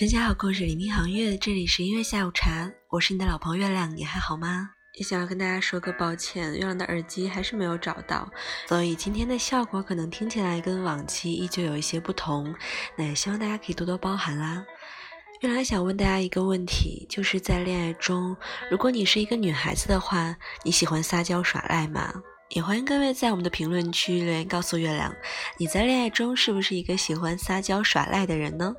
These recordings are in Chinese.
分享好故事，聆听好音乐。这里是音乐下午茶，我是你的老朋友月亮，你还好吗？也想要跟大家说个抱歉，月亮的耳机还是没有找到，所以今天的效果可能听起来跟往期依旧有一些不同。那也希望大家可以多多包涵啦。月亮想问大家一个问题，就是在恋爱中，如果你是一个女孩子的话，你喜欢撒娇耍赖吗？也欢迎各位在我们的评论区留言告诉月亮，你在恋爱中是不是一个喜欢撒娇耍赖的人呢？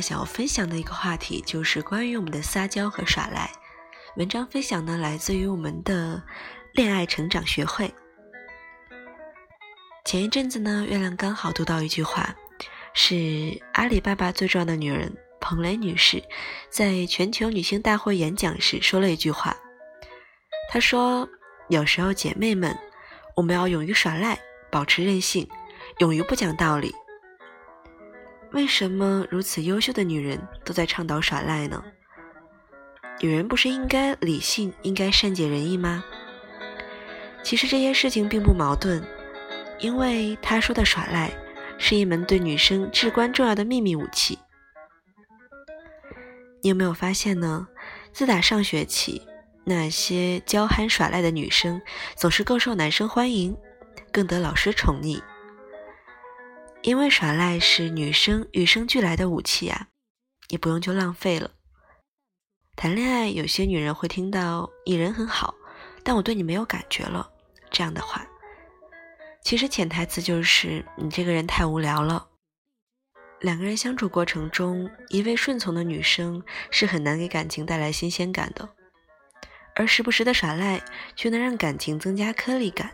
想要分享的一个话题就是关于我们的撒娇和耍赖。文章分享呢，来自于我们的恋爱成长学会。前一阵子呢，月亮刚好读到一句话，是阿里巴巴最重要的女人彭蕾女士在全球女性大会演讲时说了一句话。她说：“有时候姐妹们，我们要勇于耍赖，保持任性，勇于不讲道理。”为什么如此优秀的女人都在倡导耍赖呢？女人不是应该理性、应该善解人意吗？其实这些事情并不矛盾，因为她说的耍赖是一门对女生至关重要的秘密武器。你有没有发现呢？自打上学起，那些娇憨耍赖的女生总是更受男生欢迎，更得老师宠溺。因为耍赖是女生与生俱来的武器啊，也不用就浪费了。谈恋爱，有些女人会听到“你人很好，但我对你没有感觉了”这样的话，其实潜台词就是你这个人太无聊了。两个人相处过程中，一味顺从的女生是很难给感情带来新鲜感的，而时不时的耍赖却能让感情增加颗粒感，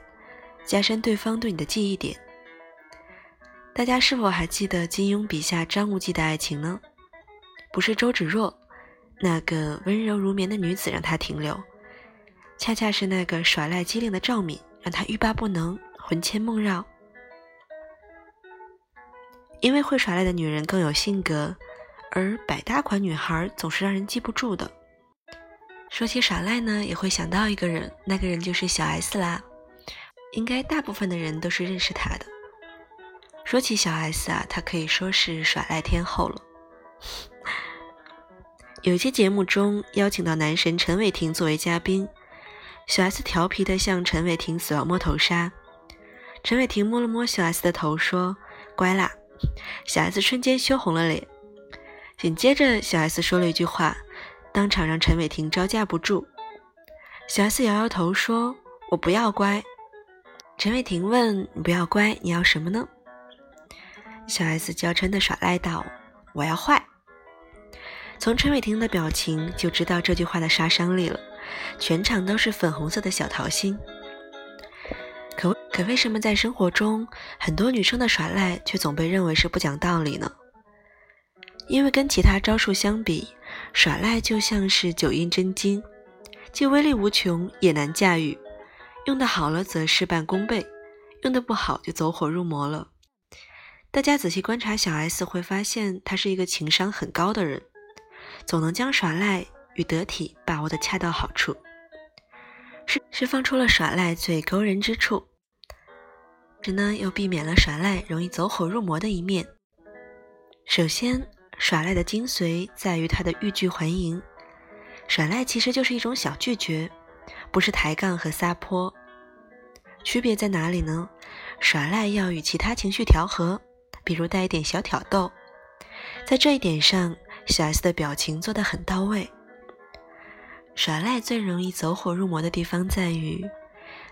加深对方对你的记忆点。大家是否还记得金庸笔下张无忌的爱情呢？不是周芷若那个温柔如棉的女子让他停留，恰恰是那个耍赖机灵的赵敏让他欲罢不能、魂牵梦绕。因为会耍赖的女人更有性格，而百搭款女孩总是让人记不住的。说起耍赖呢，也会想到一个人，那个人就是小 S 啦。应该大部分的人都是认识她的。说起小 S 啊，她可以说是耍赖天后了。有一期节目中邀请到男神陈伟霆作为嘉宾，小 S 调皮的向陈伟霆死亡摸头杀，陈伟霆摸了摸小 S 的头说：“乖啦。”小 S 瞬间羞红了脸。紧接着小 S 说了一句话，当场让陈伟霆招架不住。小 S 摇摇头说：“我不要乖。”陈伟霆问：“你不要乖，你要什么呢？”小 S 娇嗔的耍赖道：“我要坏。”从陈伟霆的表情就知道这句话的杀伤力了，全场都是粉红色的小桃心。可可为什么在生活中，很多女生的耍赖却总被认为是不讲道理呢？因为跟其他招数相比，耍赖就像是九阴真经，既威力无穷，也难驾驭。用得好了则事半功倍，用得不好就走火入魔了。大家仔细观察小 S，会发现她是一个情商很高的人，总能将耍赖与得体把握的恰到好处，释释放出了耍赖最勾人之处，这呢又避免了耍赖容易走火入魔的一面。首先，耍赖的精髓在于它的欲拒还迎，耍赖其实就是一种小拒绝，不是抬杠和撒泼。区别在哪里呢？耍赖要与其他情绪调和。比如带一点小挑逗，在这一点上，小 S 的表情做得很到位。耍赖最容易走火入魔的地方在于，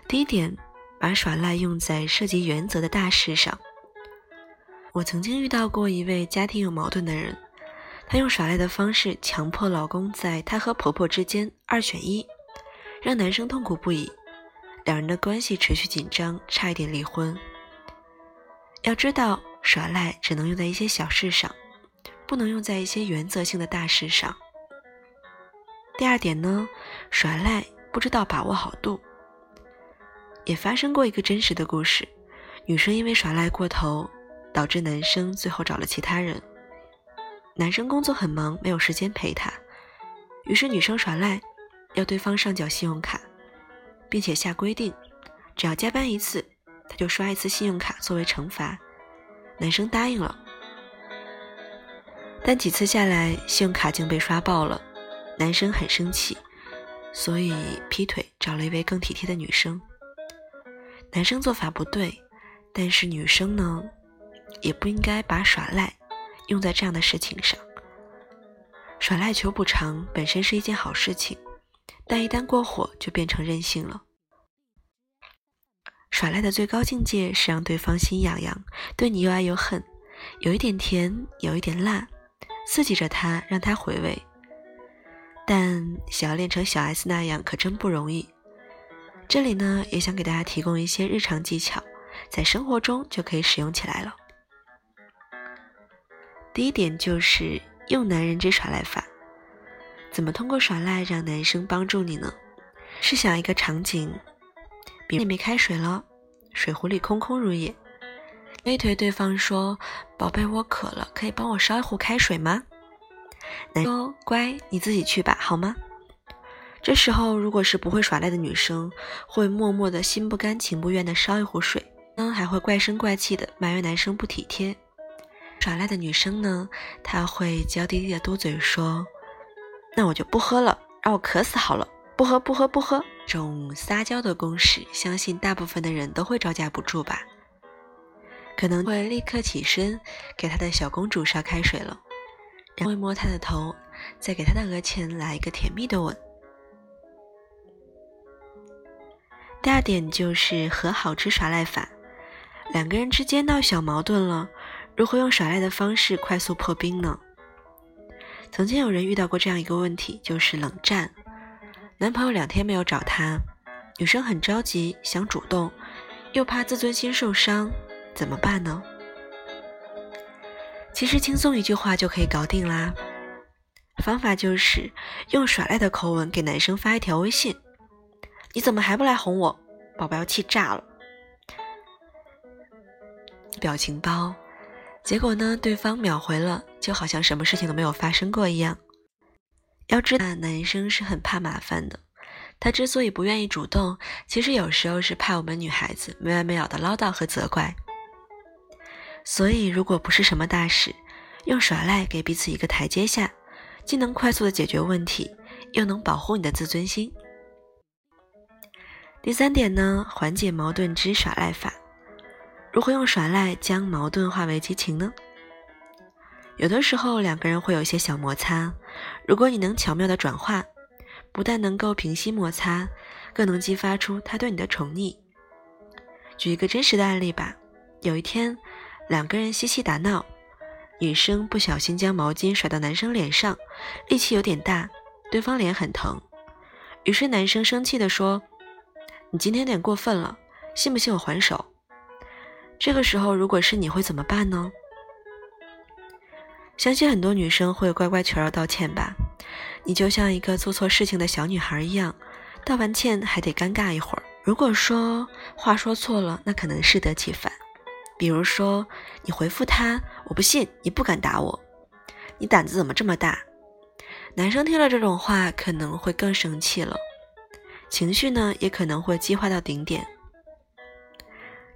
第一点，把耍赖用在涉及原则的大事上。我曾经遇到过一位家庭有矛盾的人，她用耍赖的方式强迫老公在她和婆婆之间二选一，让男生痛苦不已，两人的关系持续紧张，差一点离婚。要知道。耍赖只能用在一些小事上，不能用在一些原则性的大事上。第二点呢，耍赖不知道把握好度。也发生过一个真实的故事，女生因为耍赖过头，导致男生最后找了其他人。男生工作很忙，没有时间陪她，于是女生耍赖，要对方上缴信用卡，并且下规定，只要加班一次，他就刷一次信用卡作为惩罚。男生答应了，但几次下来，信用卡竟被刷爆了，男生很生气，所以劈腿找了一位更体贴的女生。男生做法不对，但是女生呢，也不应该把耍赖用在这样的事情上。耍赖求补偿本身是一件好事情，但一旦过火就变成任性了。耍赖的最高境界是让对方心痒痒，对你又爱又恨，有一点甜，有一点辣，刺激着他，让他回味。但想要练成小 S 那样，可真不容易。这里呢，也想给大家提供一些日常技巧，在生活中就可以使用起来了。第一点就是用男人之耍赖法。怎么通过耍赖让男生帮助你呢？试想一个场景，比如没开水了，水壶里空空如也，推推对方说：“宝贝，我渴了，可以帮我烧一壶开水吗？”男说：“乖，你自己去吧，好吗？”这时候，如果是不会耍赖的女生，会默默的心不甘情不愿的烧一壶水，呢还会怪声怪气的埋怨男生不体贴。耍赖的女生呢，她会娇滴滴的嘟嘴说：“那我就不喝了，让我渴死好了，不喝不喝不喝。”种撒娇的攻势，相信大部分的人都会招架不住吧？可能会立刻起身给他的小公主烧开水了，然后摸她的头，再给她的额前来一个甜蜜的吻。第二点就是和好之耍赖法，两个人之间闹小矛盾了，如何用耍赖的方式快速破冰呢？曾经有人遇到过这样一个问题，就是冷战，男朋友两天没有找她，女生很着急，想主动，又怕自尊心受伤，怎么办呢？其实轻松一句话就可以搞定啦，方法就是用耍赖的口吻给男生发一条微信。你怎么还不来哄我？宝宝要气炸了。表情包，结果呢？对方秒回了，就好像什么事情都没有发生过一样。要知道，男生是很怕麻烦的。他之所以不愿意主动，其实有时候是怕我们女孩子没完没了的唠叨和责怪。所以，如果不是什么大事，用耍赖给彼此一个台阶下，既能快速的解决问题，又能保护你的自尊心。第三点呢，缓解矛盾之耍赖法。如何用耍赖将矛盾化为激情呢？有的时候两个人会有一些小摩擦，如果你能巧妙的转化，不但能够平息摩擦，更能激发出他对你的宠溺。举一个真实的案例吧。有一天，两个人嬉戏打闹，女生不小心将毛巾甩到男生脸上，力气有点大，对方脸很疼。于是男生生气地说。你今天有点过分了，信不信我还手？这个时候，如果是你会怎么办呢？相信很多女生会乖乖求饶道歉吧。你就像一个做错事情的小女孩一样，道完歉还得尴尬一会儿。如果说话说错了，那可能适得其反。比如说，你回复他：“我不信，你不敢打我，你胆子怎么这么大？”男生听了这种话，可能会更生气了。情绪呢，也可能会激化到顶点。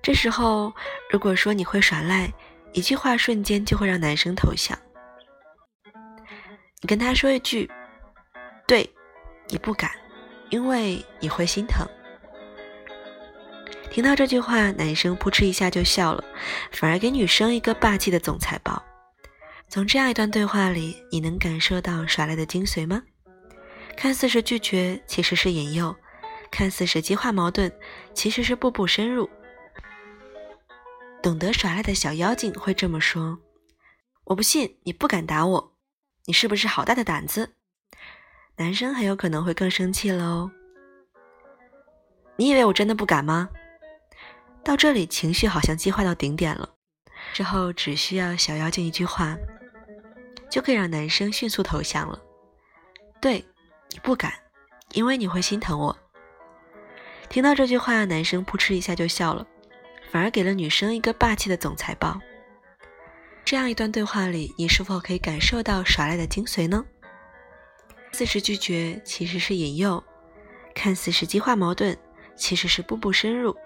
这时候，如果说你会耍赖，一句话瞬间就会让男生投降。跟他说一句：“对，你不敢，因为你会心疼。”听到这句话，男生扑哧一下就笑了，反而给女生一个霸气的总裁抱。从这样一段对话里，你能感受到耍赖的精髓吗？看似是拒绝，其实是引诱；看似是激化矛盾，其实是步步深入。懂得耍赖的小妖精会这么说：“我不信你不敢打我，你是不是好大的胆子？”男生很有可能会更生气喽。你以为我真的不敢吗？到这里，情绪好像激化到顶点了。之后只需要小妖精一句话，就可以让男生迅速投降了。对。你不敢，因为你会心疼我。听到这句话，男生扑哧一下就笑了，反而给了女生一个霸气的总裁抱。这样一段对话里，你是否可以感受到耍赖的精髓呢？四是拒绝，其实是引诱；看似是激化矛盾，其实是步步深入，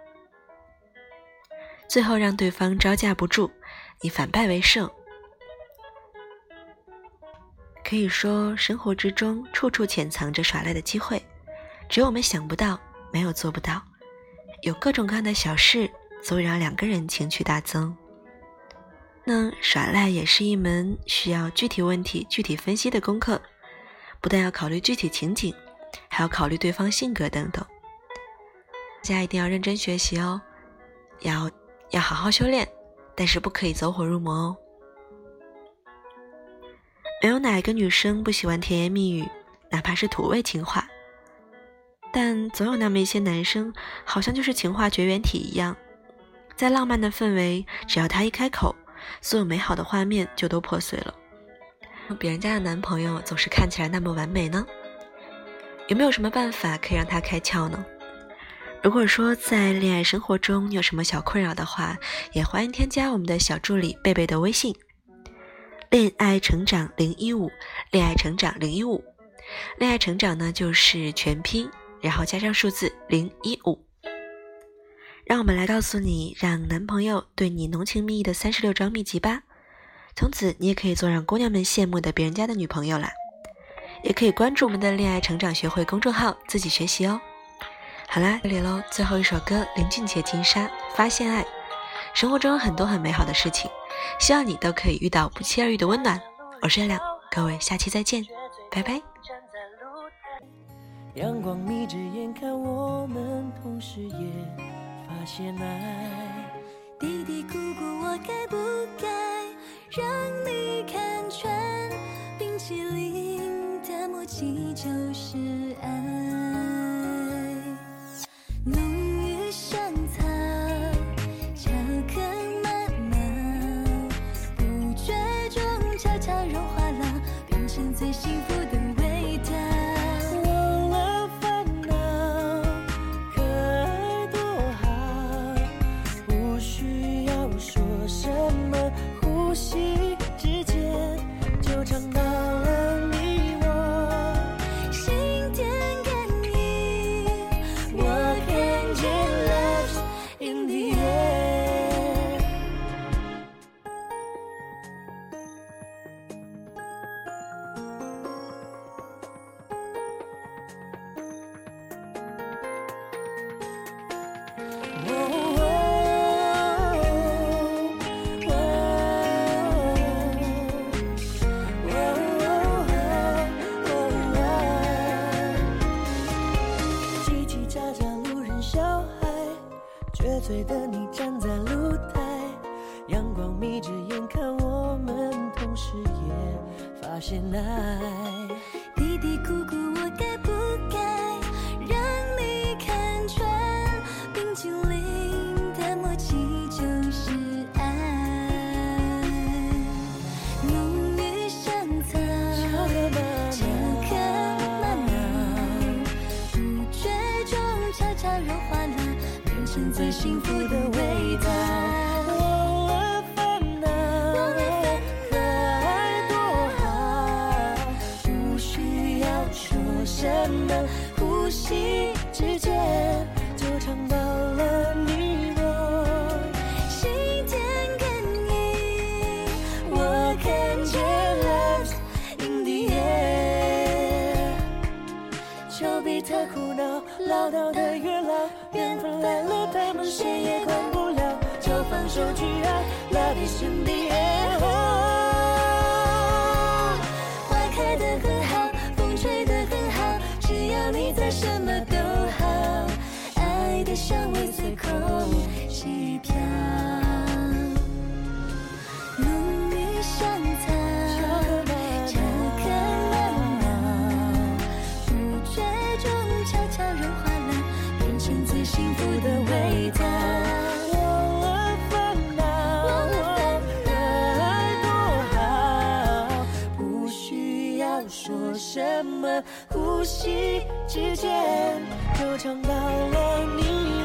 最后让对方招架不住，以反败为胜。可以说，生活之中处处潜藏着耍赖的机会，只有我们想不到，没有做不到。有各种各样的小事，足以让两个人情趣大增。那耍赖也是一门需要具体问题具体分析的功课，不但要考虑具体情景，还要考虑对方性格等等。大家一定要认真学习哦，要要好好修炼，但是不可以走火入魔哦。没有哪一个女生不喜欢甜言蜜语，哪怕是土味情话。但总有那么一些男生，好像就是情话绝缘体一样，在浪漫的氛围，只要他一开口，所有美好的画面就都破碎了。别人家的男朋友总是看起来那么完美呢？有没有什么办法可以让他开窍呢？如果说在恋爱生活中有什么小困扰的话，也欢迎添加我们的小助理贝贝的微信。恋爱成长零一五，恋爱成长零一五，恋爱成长呢就是全拼，然后加上数字零一五。让我们来告诉你，让男朋友对你浓情蜜意的三十六招秘籍吧。从此你也可以做让姑娘们羡慕的别人家的女朋友啦。也可以关注我们的恋爱成长学会公众号，自己学习哦。好啦，这里喽，最后一首歌，林俊杰《金沙》，发现爱。生活中有很多很美好的事情。希望你都可以遇到不期而遇的温暖。我是月亮，各位下期再见，拜拜。阳光眯着眼看我们，同时也那些爱。嘀嘀咕咕，我该不该让你看穿？冰淇淋的默契就是爱。幸福的味道，忘了烦恼，可爱多好，不需要说什么，呼吸之间就尝到了你我心电感应，我看见了你的脸，丘比特苦恼唠叨的。谁也管不了，就放手去爱。Love is in the air，花开的很好，风吹的很好，只要你在，什么都好。爱的香味随空气飘。你在我烦恼，的爱多好，不需要说什么，呼吸之间就尝到了你。